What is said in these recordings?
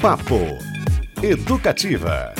Papo Educativa.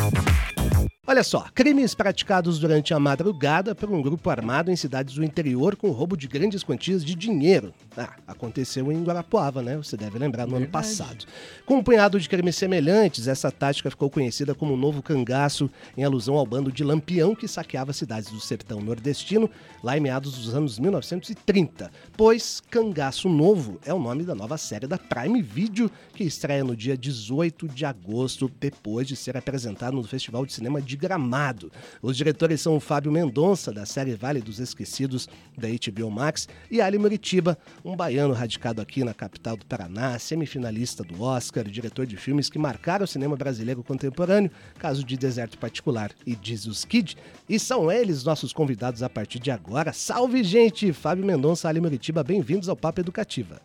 Olha só, crimes praticados durante a madrugada por um grupo armado em cidades do interior com roubo de grandes quantias de dinheiro. Ah, aconteceu em Guarapuava, né? Você deve lembrar no Verdade. ano passado. Com um punhado de crimes semelhantes, essa tática ficou conhecida como Novo Cangaço, em alusão ao bando de Lampião que saqueava cidades do sertão nordestino lá em meados dos anos 1930. Pois Cangaço Novo é o nome da nova série da Prime Video que estreia no dia 18 de agosto, depois de ser apresentado no Festival de Cinema de Gramado. Os diretores são o Fábio Mendonça, da série Vale dos Esquecidos, da HBO Max, e Ali Muritiba, um baiano radicado aqui na capital do Paraná, semifinalista do Oscar, diretor de filmes que marcaram o cinema brasileiro contemporâneo, caso de Deserto Particular e Jesus Kid. E são eles nossos convidados a partir de agora. Salve, gente! Fábio Mendonça, Ali Muritiba, bem-vindos ao Papo Educativa.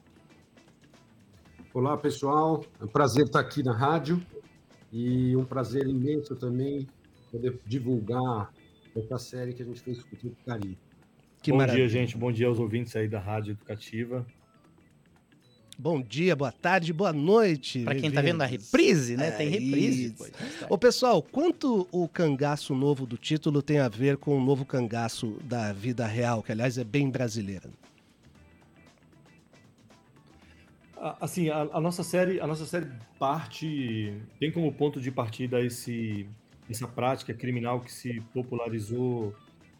Olá, pessoal. É um prazer estar aqui na rádio e um prazer imenso também poder divulgar essa série que a gente fez com o Tipo Carinho. Que Bom maravilha. dia, gente. Bom dia aos ouvintes aí da Rádio Educativa. Bom dia, boa tarde, boa noite. Para quem está vendo a reprise, né? É tem reprise. Ô, pessoal, quanto o cangaço novo do título tem a ver com o novo cangaço da vida real, que aliás é bem brasileira? Assim, a, a nossa série, a nossa série parte tem como ponto de partida esse essa prática criminal que se popularizou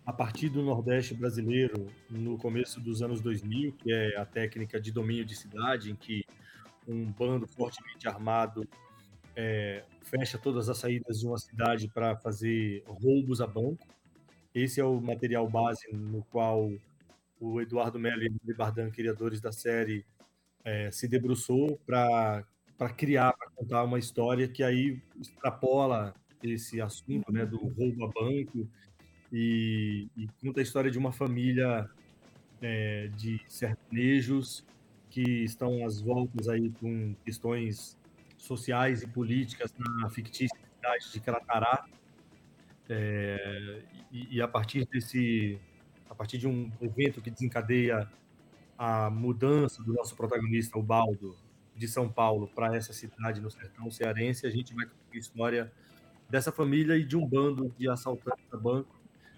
a partir do Nordeste brasileiro no começo dos anos 2000, que é a técnica de domínio de cidade, em que um bando fortemente armado é, fecha todas as saídas de uma cidade para fazer roubos a banco. Esse é o material base no qual o Eduardo Mello e o Bardan, criadores da série, é, se debruçou para criar, para contar uma história que aí extrapola esse assunto, né, do roubo a banco e, e conta a história de uma família é, de sertanejos que estão às voltas aí com questões sociais e políticas na fictícia cidade de Caratará. É, e, e, a partir desse, a partir de um evento que desencadeia a mudança do nosso protagonista, o Baldo, de São Paulo para essa cidade no sertão cearense, a gente vai contar a história dessa família e de um bando de assaltantes a banco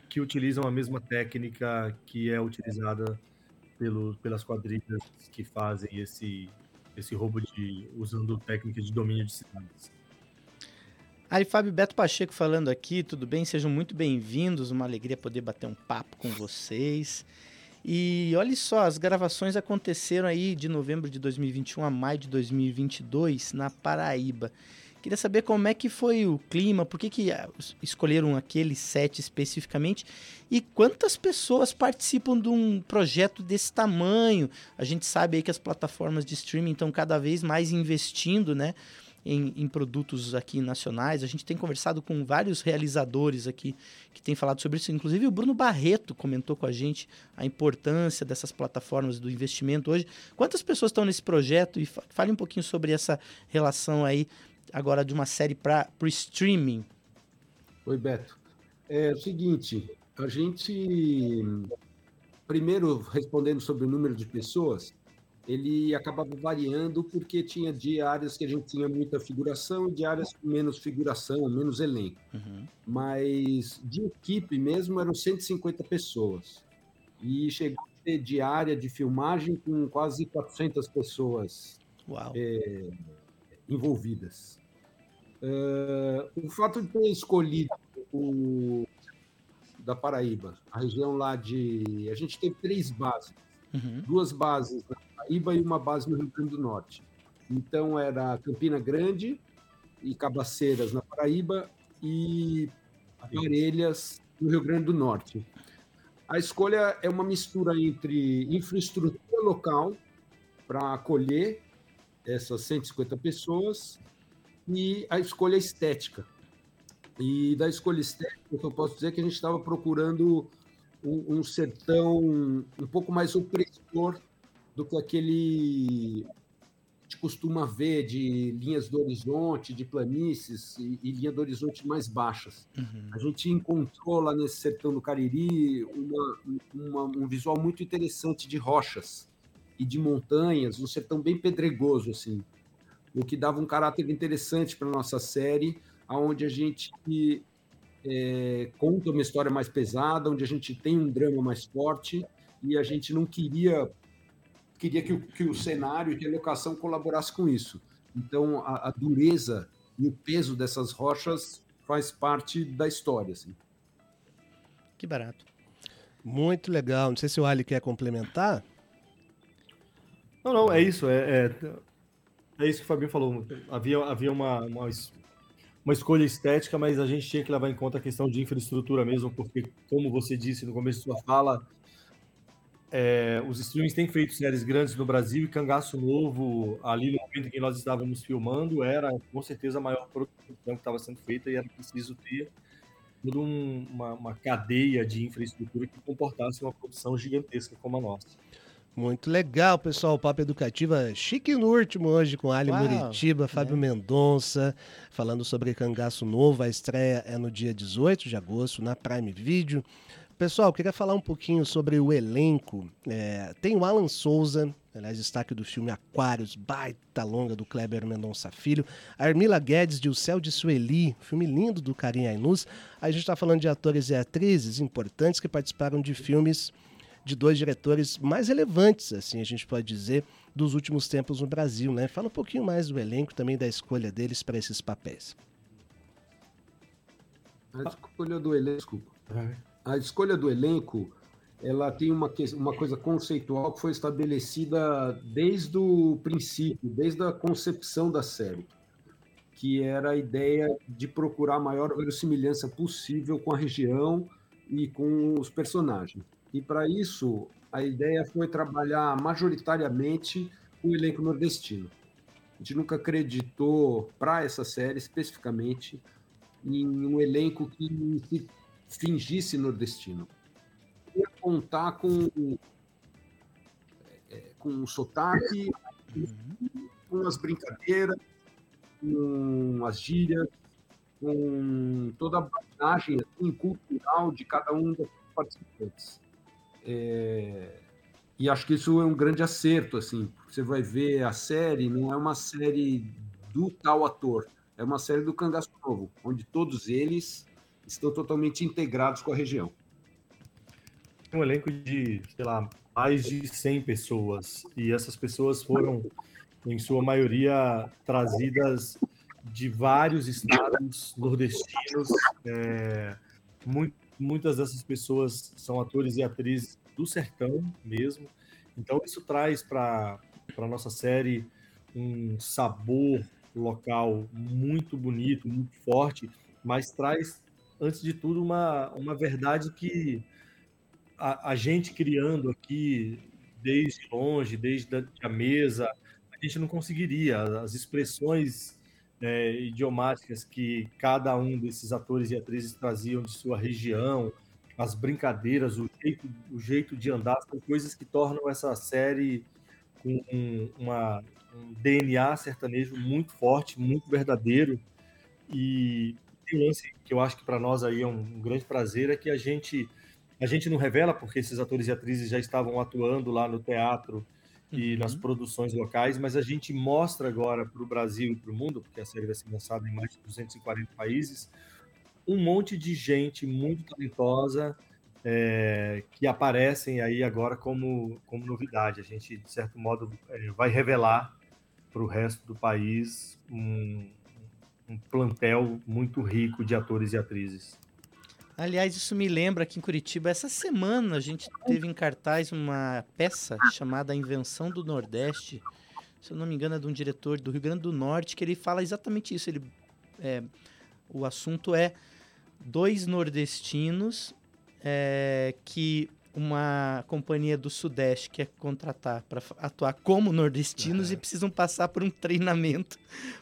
que utilizam a mesma técnica que é utilizada pelo, pelas quadrilhas que fazem esse, esse roubo de usando técnicas de domínio de cidades. Aí, Fábio Beto Pacheco falando aqui, tudo bem? Sejam muito bem-vindos, uma alegria poder bater um papo com vocês. E olha só, as gravações aconteceram aí de novembro de 2021 a maio de 2022 na Paraíba. Queria saber como é que foi o clima, por que, que ah, escolheram aquele set especificamente e quantas pessoas participam de um projeto desse tamanho. A gente sabe aí que as plataformas de streaming estão cada vez mais investindo, né? Em, em, produtos aqui nacionais. A gente tem conversado com vários realizadores aqui que têm falado sobre isso. Inclusive o Bruno Barreto comentou com a gente a importância dessas plataformas do investimento hoje. Quantas pessoas estão nesse projeto? E fale um pouquinho sobre essa relação aí agora de uma série para o streaming? Oi, Beto. É o seguinte, a gente, primeiro, respondendo sobre o número de pessoas, ele acabava variando porque tinha diárias que a gente tinha muita figuração e diárias com menos figuração, menos elenco. Uhum. Mas de equipe mesmo eram 150 pessoas. E chegou a ter diária de filmagem com quase 400 pessoas é, envolvidas. Uh, o fato de ter escolhido o da Paraíba, a região lá de. A gente teve três bases, uhum. duas bases na Paraíba e uma base no Rio Grande do Norte. Então era Campina Grande e Cabaceiras na Paraíba e Parelhas no Rio Grande do Norte. A escolha é uma mistura entre infraestrutura local para acolher essas 150 pessoas e a escolha estética. E da escolha estética, eu posso dizer que a gente estava procurando um, um, sertão um pouco mais opressor do que aquele que gente costuma ver de linhas do horizonte, de planícies e, e linha do horizonte mais baixas. Uhum. A gente encontrou lá nesse sertão do Cariri uma, uma, um visual muito interessante de rochas e de montanhas, um sertão bem pedregoso assim. O que dava um caráter interessante para nossa série, aonde a gente é, conta uma história mais pesada, onde a gente tem um drama mais forte e a gente não queria queria que o, que o cenário e a locação colaborasse com isso. Então a, a dureza e o peso dessas rochas faz parte da história. Assim. Que barato. Muito legal. Não sei se o Ali quer complementar. Não, não, é isso. É, é, é isso que o Fabinho falou. Havia, havia uma, uma, uma, escolha estética, mas a gente tinha que levar em conta a questão de infraestrutura mesmo, porque, como você disse no começo da sua fala, é, os streamings têm feito séries grandes no Brasil e Cangaço Novo, ali no momento em que nós estávamos filmando, era com certeza a maior produção que estava sendo feita e era preciso ter toda um, uma, uma cadeia de infraestrutura que comportasse uma produção gigantesca como a nossa. Muito legal, pessoal. O Papo Educativa chique no último hoje com Ali Uau, Muritiba, Fábio é. Mendonça, falando sobre Cangaço Novo. A estreia é no dia 18 de agosto na Prime Video. Pessoal, queria falar um pouquinho sobre o elenco. É, tem o Alan Souza, aliás, destaque do filme Aquários, baita longa do Kleber Mendonça Filho. A Armila Guedes de O Céu de Sueli, filme lindo do Karim Ainus. A gente está falando de atores e atrizes importantes que participaram de filmes de dois diretores mais relevantes, assim a gente pode dizer, dos últimos tempos no Brasil, né? Fala um pouquinho mais do elenco, também da escolha deles para esses papéis. A escolha do elenco. A escolha do elenco, ela tem uma, uma coisa conceitual que foi estabelecida desde o princípio, desde a concepção da série, que era a ideia de procurar a maior verossimilhança possível com a região e com os personagens. E para isso, a ideia foi trabalhar majoritariamente o elenco nordestino. A gente nunca acreditou para essa série especificamente em um elenco que se fingisse nordestino. Ia contar com é, com um sotaque, com as brincadeiras, com as gírias, com toda a bagagem assim, cultural de cada um dos participantes. É, e acho que isso é um grande acerto, assim. Você vai ver a série, não é uma série do tal ator, é uma série do Cangaço Novo, onde todos eles estão totalmente integrados com a região. Um elenco de, sei lá, mais de 100 pessoas, e essas pessoas foram, em sua maioria, trazidas de vários estados nordestinos, é, muito muitas dessas pessoas são atores e atrizes do sertão mesmo. Então isso traz para a nossa série um sabor local muito bonito, muito forte, mas traz, antes de tudo, uma, uma verdade que a, a gente criando aqui desde longe, desde a mesa, a gente não conseguiria. As expressões é, idiomáticas que cada um desses atores e atrizes traziam de sua região, as brincadeiras, o jeito, o jeito de andar, são coisas que tornam essa série com um, uma, um DNA sertanejo muito forte, muito verdadeiro. E tem um lance que eu acho que para nós aí é um, um grande prazer é que a gente a gente não revela porque esses atores e atrizes já estavam atuando lá no teatro e uhum. nas produções locais, mas a gente mostra agora para o Brasil e para o mundo, porque a série vai ser lançada em mais de 240 países, um monte de gente muito talentosa é, que aparecem aí agora como, como novidade. A gente, de certo modo, é, vai revelar para o resto do país um, um plantel muito rico de atores e atrizes. Aliás, isso me lembra aqui em Curitiba, essa semana a gente teve em cartaz uma peça chamada A Invenção do Nordeste. Se eu não me engano, é de um diretor do Rio Grande do Norte, que ele fala exatamente isso. Ele, é, o assunto é dois nordestinos é, que uma companhia do Sudeste quer contratar para atuar como nordestinos e precisam passar por um treinamento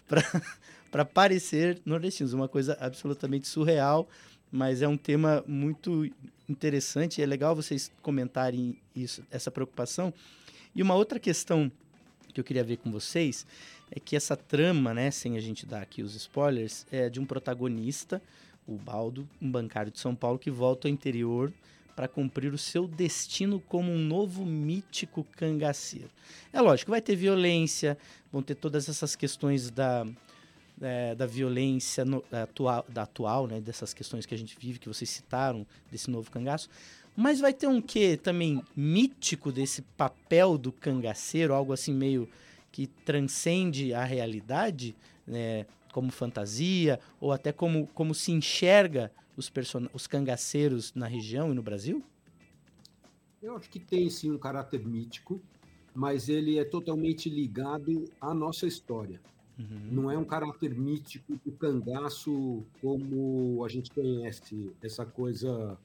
para parecer nordestinos. Uma coisa absolutamente surreal mas é um tema muito interessante. É legal vocês comentarem isso, essa preocupação. E uma outra questão que eu queria ver com vocês é que essa trama, né, sem a gente dar aqui os spoilers, é de um protagonista, o Baldo, um bancário de São Paulo que volta ao interior para cumprir o seu destino como um novo mítico cangaceiro. É lógico, vai ter violência, vão ter todas essas questões da, é, da violência no, da atual, da atual né, dessas questões que a gente vive, que vocês citaram, desse novo cangaço. Mas vai ter um quê também mítico desse papel do cangaceiro, algo assim meio que transcende a realidade, né, como fantasia, ou até como, como se enxerga os, os cangaceiros na região e no Brasil? Eu acho que tem sim um caráter mítico, mas ele é totalmente ligado à nossa história. Uhum. Não é um caráter mítico do cangaço como a gente conhece, essa coisa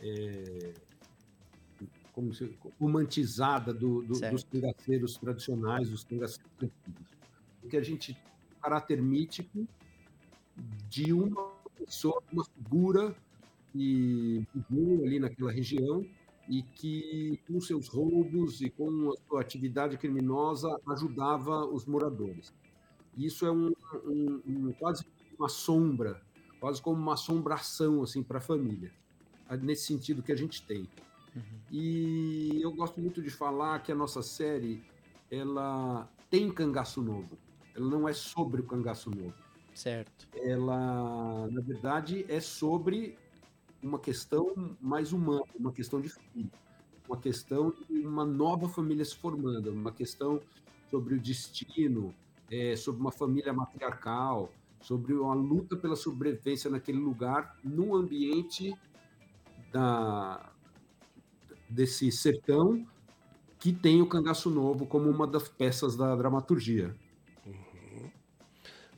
é, como se, romantizada do, do, dos cangaceiros tradicionais, dos cangaceiros antigos. Porque a gente caráter mítico de uma pessoa, uma figura que viveu ali naquela região e que, com seus roubos e com a sua atividade criminosa, ajudava os moradores. Isso é um, um, um quase uma sombra, quase como uma assombração assim para a família, nesse sentido que a gente tem. Uhum. E eu gosto muito de falar que a nossa série ela tem cangaço novo. Ela não é sobre o cangaço novo. Certo. Ela, na verdade, é sobre uma questão mais humana, uma questão de filho, uma questão de uma nova família se formando, uma questão sobre o destino, é, sobre uma família matriarcal, sobre uma luta pela sobrevivência naquele lugar, no ambiente da, desse sertão que tem o Cangaço Novo como uma das peças da dramaturgia.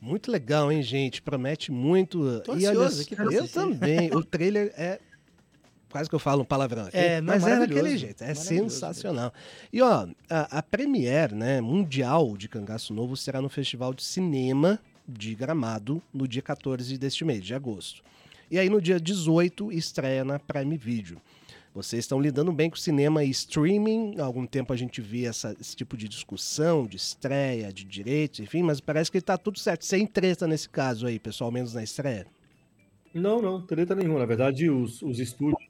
Muito legal, hein, gente? Promete muito. Tô e olha, aqui eu também. o trailer é quase que eu falo um palavrão aqui, é, mas é daquele jeito, é sensacional. E ó, a, a premiere, né, mundial de Cangaço Novo será no Festival de Cinema de Gramado no dia 14 deste mês, de agosto. E aí no dia 18 estreia na Prime Video. Vocês estão lidando bem com cinema e streaming. Há algum tempo a gente vê essa, esse tipo de discussão, de estreia, de direitos, enfim, mas parece que está tudo certo. Sem treta nesse caso aí, pessoal, menos na estreia. Não, não, treta nenhuma. Na verdade, os, os estúdios,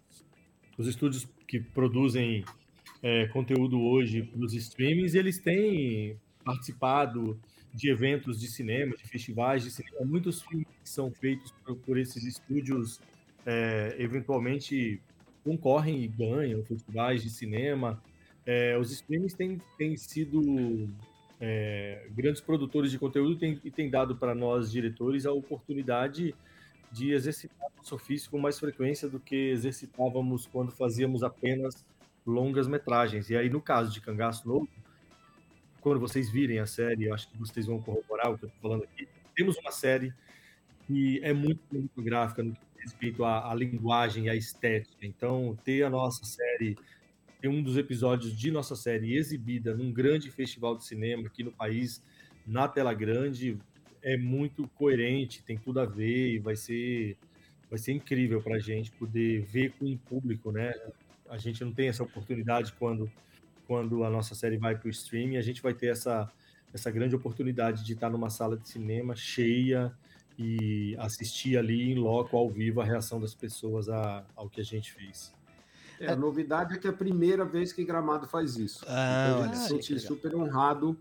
os estúdios que produzem é, conteúdo hoje para os streamings, eles têm participado de eventos de cinema, de festivais de cinema. Muitos filmes que são feitos por, por esses estúdios, é, eventualmente concorrem e ganham festivais de cinema. É, os streamings têm, têm sido é, grandes produtores de conteúdo e têm dado para nós, diretores, a oportunidade de exercitar nosso ofício com mais frequência do que exercitávamos quando fazíamos apenas longas metragens. E aí, no caso de Cangaço Novo, quando vocês virem a série, acho que vocês vão corroborar o que eu estou falando aqui. Temos uma série que é muito cinematográfica no que respeito à, à linguagem, à estética. Então, ter a nossa série, ter um dos episódios de nossa série exibida num grande festival de cinema aqui no país, na tela grande, é muito coerente, tem tudo a ver e vai ser, vai ser incrível para a gente poder ver com o público, né? A gente não tem essa oportunidade quando, quando a nossa série vai para o streaming, a gente vai ter essa, essa grande oportunidade de estar numa sala de cinema cheia, e assistir ali em loco, ao vivo, a reação das pessoas a, ao que a gente fez. É, a novidade é que é a primeira vez que Gramado faz isso. Ah, então, a gente se sente super honrado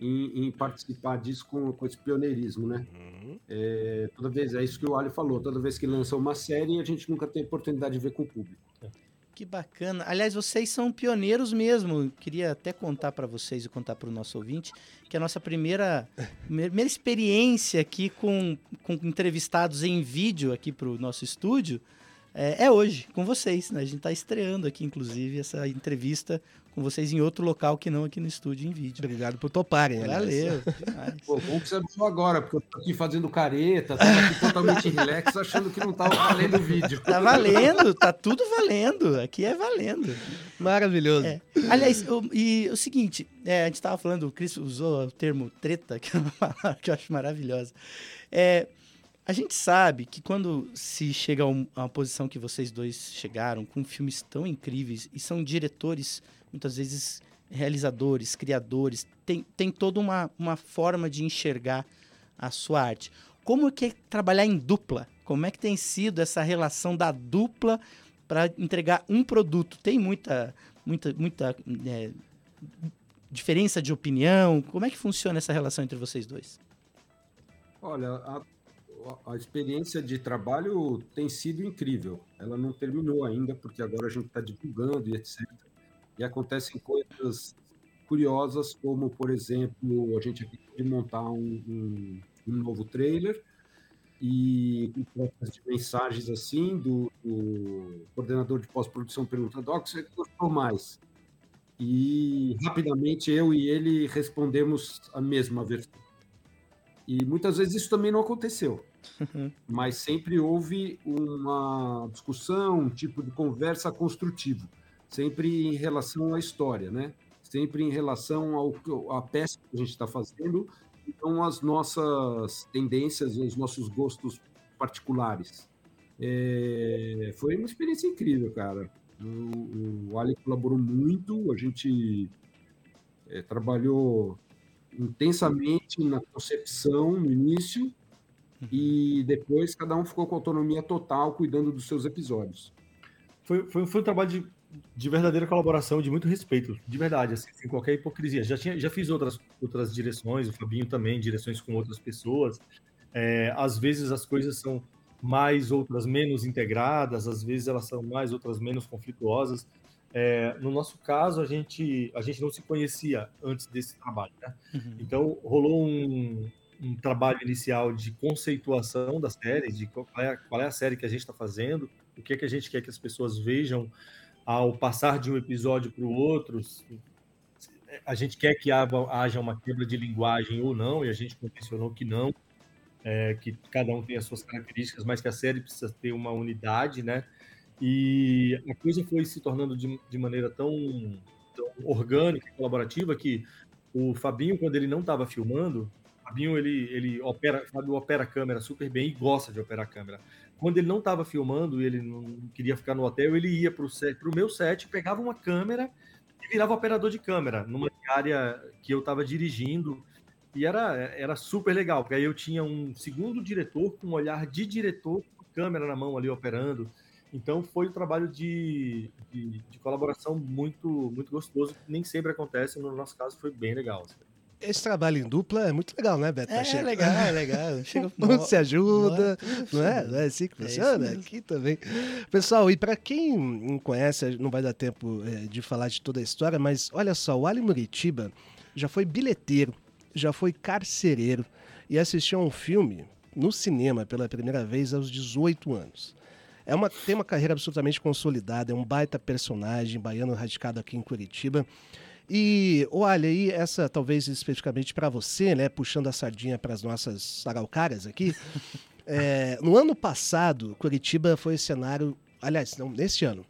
em, em, participar disso com, com esse pioneirismo, né? Uhum. É, toda vez, é isso que o Ali falou, toda vez que lança uma série, a gente nunca tem oportunidade de ver com o público. É. Que bacana. Aliás, vocês são pioneiros mesmo. Queria até contar para vocês e contar para o nosso ouvinte que a nossa primeira, primeira experiência aqui com, com entrevistados em vídeo aqui para o nosso estúdio é, é, hoje, com vocês. Né? A gente está estreando aqui, inclusive, essa entrevista com vocês em outro local que não aqui no estúdio em vídeo. Obrigado por toparem. Valeu. Pô, bom que você avisou agora, porque eu tô aqui fazendo careta, tava aqui totalmente relax, achando que não tava valendo o vídeo. Tá valendo, tá tudo valendo. Aqui é valendo. Maravilhoso. É. Aliás, o, e o seguinte, é, a gente estava falando, o Cris usou o termo treta, que é uma palavra que eu acho maravilhosa. É, a gente sabe que quando se chega a uma posição que vocês dois chegaram, com filmes tão incríveis, e são diretores, muitas vezes realizadores, criadores, tem, tem toda uma, uma forma de enxergar a sua arte. Como é que é trabalhar em dupla? Como é que tem sido essa relação da dupla para entregar um produto. Tem muita, muita, muita é, diferença de opinião? Como é que funciona essa relação entre vocês dois? Olha, a, a experiência de trabalho tem sido incrível. Ela não terminou ainda, porque agora a gente está divulgando e etc. E acontecem coisas curiosas, como, por exemplo, a gente aqui pode montar um, um, um novo trailer e de mensagens assim do, do coordenador de pós-produção perguntando: "Ó, oh, você gostou mais?" E rapidamente eu e ele respondemos a mesma versão. E muitas vezes isso também não aconteceu. Uhum. Mas sempre houve uma discussão, um tipo de conversa construtivo, sempre em relação à história, né? Sempre em relação ao à peça que a gente está fazendo, então as nossas tendências, os nossos gostos particulares. É, foi uma experiência incrível, cara. O, o Ali colaborou muito, a gente é, trabalhou intensamente na concepção no início e depois cada um ficou com autonomia total cuidando dos seus episódios. Foi, foi, foi um trabalho de, de verdadeira colaboração, de muito respeito, de verdade, assim, sem qualquer hipocrisia. Já, tinha, já fiz outras, outras direções, o Fabinho também, direções com outras pessoas. É, às vezes as coisas são mais, outras menos integradas, às vezes elas são mais, outras menos conflituosas. É, no nosso caso, a gente, a gente não se conhecia antes desse trabalho, né? Uhum. Então, rolou um, um, trabalho inicial de conceituação da série, de qual é, qual é a série que a gente está fazendo, o que é que a gente quer que as pessoas vejam ao passar de um episódio para o outro. A gente quer que haja uma quebra de linguagem ou não, e a gente convencionou que não é, que cada um tem as suas características, mas que a série precisa ter uma unidade, né? E a coisa foi se tornando de, de maneira tão, tão orgânica e colaborativa que o Fabinho, quando ele não estava filmando, Fabinho ele, ele opera, Fábio opera a câmera super bem e gosta de operar a câmera. Quando ele não estava filmando e ele não queria ficar no hotel, ele ia para o meu set, pegava uma câmera e virava operador de câmera numa área que eu estava dirigindo e era, era super legal, porque aí eu tinha um segundo diretor com um olhar de diretor, câmera na mão ali operando. Então foi um trabalho de, de, de, colaboração muito, muito gostoso, que nem sempre acontece, no nosso caso foi bem legal. Assim. Esse trabalho em dupla é muito legal, né, Beto? É, é legal, é legal. Chega, um se ajuda, não é? Não é assim que é funciona? É Aqui também. Pessoal, e para quem não conhece, não vai dar tempo é, de falar de toda a história, mas olha só, o Ali Muritiba já foi bilheteiro já foi carcereiro e assistiu a um filme no cinema pela primeira vez aos 18 anos. É uma, tem uma carreira absolutamente consolidada, é um baita personagem, baiano radicado aqui em Curitiba. E olha aí, essa talvez especificamente para você, né, puxando a sardinha para as nossas araucárias aqui. É, no ano passado, Curitiba foi cenário, aliás, não, neste ano,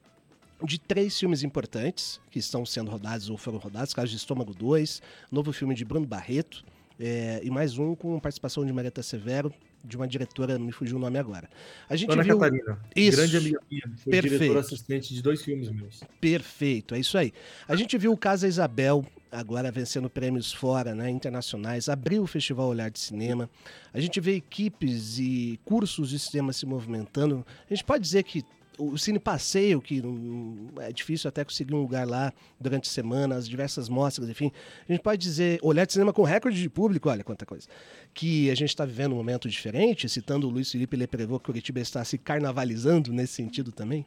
de três filmes importantes que estão sendo rodados ou foram rodados, caso de Estômago 2, novo filme de Bruno Barreto, é, e mais um com participação de Marieta Severo, de uma diretora, me fugiu o nome agora. A gente Ana viu... Catarina, isso. grande amiga minha, foi Perfeito. diretora assistente de dois filmes meus. Perfeito, é isso aí. A gente viu o Casa Isabel, agora vencendo prêmios fora, né, internacionais, abriu o Festival Olhar de Cinema. A gente vê equipes e cursos de cinema se movimentando. A gente pode dizer que o Cine Passeio, que é difícil até conseguir um lugar lá durante a semana, as diversas mostras, enfim. A gente pode dizer, olhar de cinema com recorde de público, olha quanta coisa. Que a gente está vivendo um momento diferente, citando o Luiz Felipe Leprevô, que Curitiba está se carnavalizando nesse sentido também?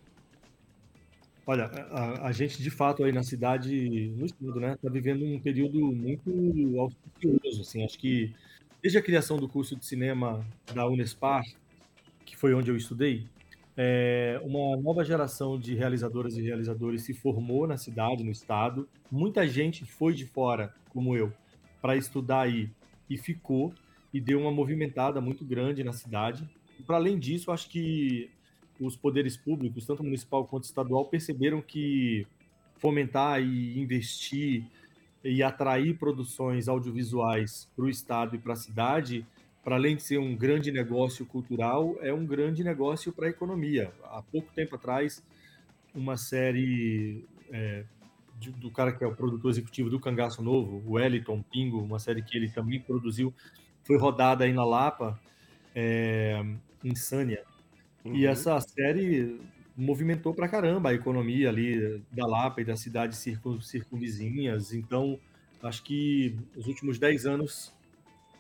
Olha, a, a, gente de fato aí na cidade, no estudo, né, está vivendo um período muito auspicioso, assim, acho que desde a criação do curso de cinema da Unespar, que foi onde eu estudei, é, uma nova geração de realizadoras e realizadores se formou na cidade, no estado. Muita gente foi de fora, como eu, para estudar aí e ficou e deu uma movimentada muito grande na cidade. Para além disso, acho que os poderes públicos, tanto municipal quanto estadual, perceberam que fomentar e investir e atrair produções audiovisuais para o estado e para a cidade para além de ser um grande negócio cultural, é um grande negócio para a economia. Há pouco tempo atrás, uma série é, de, do cara que é o produtor executivo do Cangaço Novo, o Wellington Pingo, uma série que ele também produziu, foi rodada aí na Lapa, é, Insânia. Uhum. E essa série movimentou pra caramba a economia ali da Lapa e das cidades circun, circunvizinhas. Então, acho que os últimos 10 anos,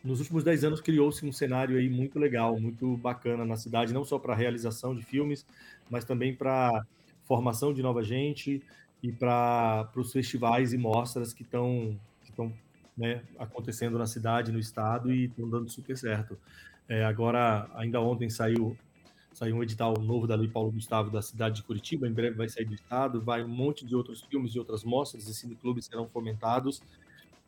nos últimos 10 anos criou-se um cenário aí muito legal, muito bacana na cidade, não só para realização de filmes, mas também para formação de nova gente e para os festivais e mostras que estão que né, acontecendo na cidade, no estado e estão dando super certo. É, agora, ainda ontem saiu saiu um edital novo da Lei Paulo Gustavo da cidade de Curitiba, em breve vai sair do estado, vai um monte de outros filmes e outras mostras e cineclubes serão fomentados.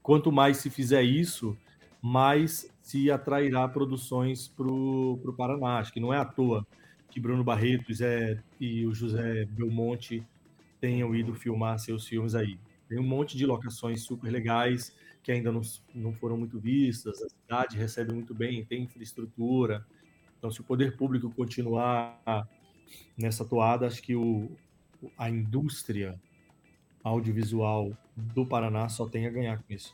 Quanto mais se fizer isso, mais se atrairá produções para o Paraná. Acho que não é à toa que Bruno Barreto Zé, e o José Belmonte tenham ido filmar seus filmes aí. Tem um monte de locações super legais que ainda não, não foram muito vistas, a cidade recebe muito bem, tem infraestrutura, então, se o poder público continuar nessa toada, acho que o, a indústria audiovisual do Paraná só tem a ganhar com isso.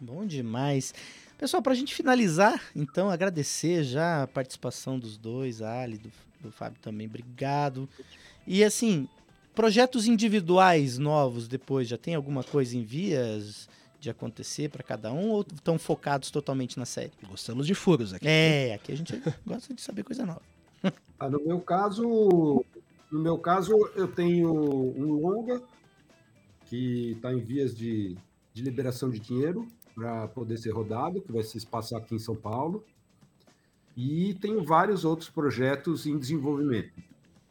Bom demais. Pessoal, para a gente finalizar, então, agradecer já a participação dos dois, a Ali, do, do Fábio também, obrigado. E assim, projetos individuais novos depois, já tem alguma coisa em vias? de acontecer para cada um ou estão focados totalmente na série? Gostamos de furos aqui. É, aqui a gente gosta de saber coisa nova. Ah, no meu caso, no meu caso, eu tenho um longa que está em vias de, de liberação de dinheiro para poder ser rodado, que vai se passar aqui em São Paulo. E tenho vários outros projetos em desenvolvimento.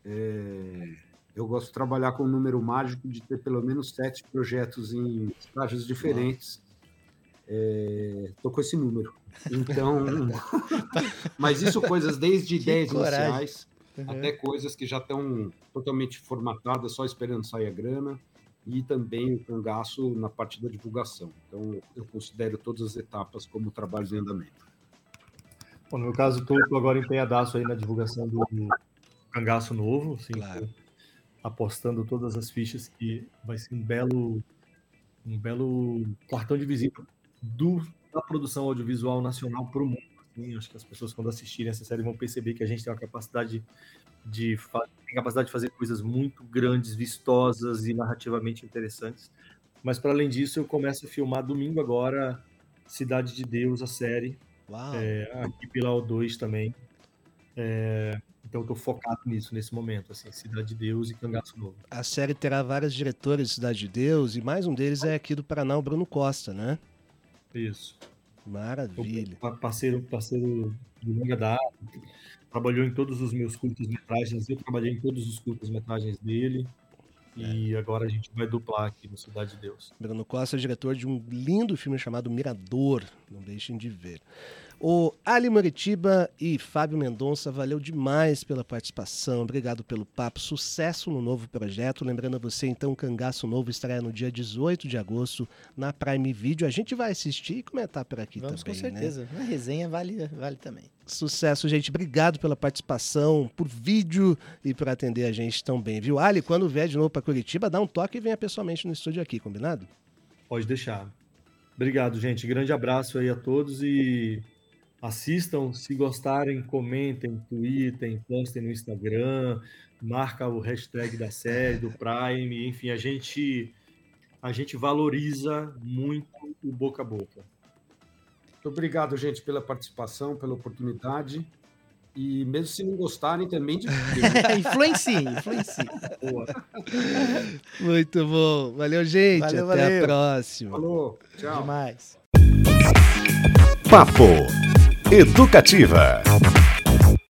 É, eu gosto de trabalhar com um número mágico de ter pelo menos sete projetos em estágios diferentes. Estou é, com esse número. Então, mas isso coisas desde ideias iniciais uhum. até coisas que já estão totalmente formatadas, só esperando sair a grana e também o cangaço na parte da divulgação. Então, eu considero todas as etapas como trabalhos em andamento. Bom, no meu caso, estou agora empenhadaço aí na divulgação do cangaço novo. Assim, claro apostando todas as fichas que vai ser um belo um belo cartão de visita do, da produção audiovisual nacional para o mundo. Assim, acho que as pessoas quando assistirem essa série vão perceber que a gente tem uma capacidade de tem capacidade de fazer coisas muito grandes, vistosas e narrativamente interessantes. Mas para além disso, eu começo a filmar domingo agora Cidade de Deus, a série. É, aqui pela O2 também. É, então eu tô focado nisso nesse momento, assim, Cidade de Deus e Cangaço Novo. A série terá vários diretores de Cidade de Deus e mais um deles é aqui do Paraná, o Bruno Costa, né? Isso. Maravilha. O parceiro, parceiro de longa data, trabalhou em todos os meus curtas-metragens, eu trabalhei em todos os curtas-metragens dele. E é. agora a gente vai duplar aqui no Cidade de Deus. Bruno Costa é diretor de um lindo filme chamado Mirador. Não deixem de ver. O Ali Moritiba e Fábio Mendonça, valeu demais pela participação, obrigado pelo papo, sucesso no novo projeto. Lembrando a você, então, o Cangaço Novo estará no dia 18 de agosto na Prime Video. A gente vai assistir e comentar por aqui Vamos, também. Com né? certeza, né? a resenha vale, vale também. Sucesso, gente. Obrigado pela participação, por vídeo e por atender a gente tão bem, viu? Ali, quando vier de novo para Curitiba, dá um toque e venha pessoalmente no estúdio aqui, combinado? Pode deixar. Obrigado, gente. Grande abraço aí a todos e Assistam, se gostarem, comentem, tweetem, postem no Instagram, marca o hashtag da série, do Prime, enfim, a gente a gente valoriza muito o boca a boca. Muito obrigado, gente, pela participação, pela oportunidade. E mesmo se não gostarem, também de... influencie, influencie. Boa. Muito bom. Valeu, gente. Valeu, Até valeu. a próxima. Falou. Tchau. Demais. Papo Educativa.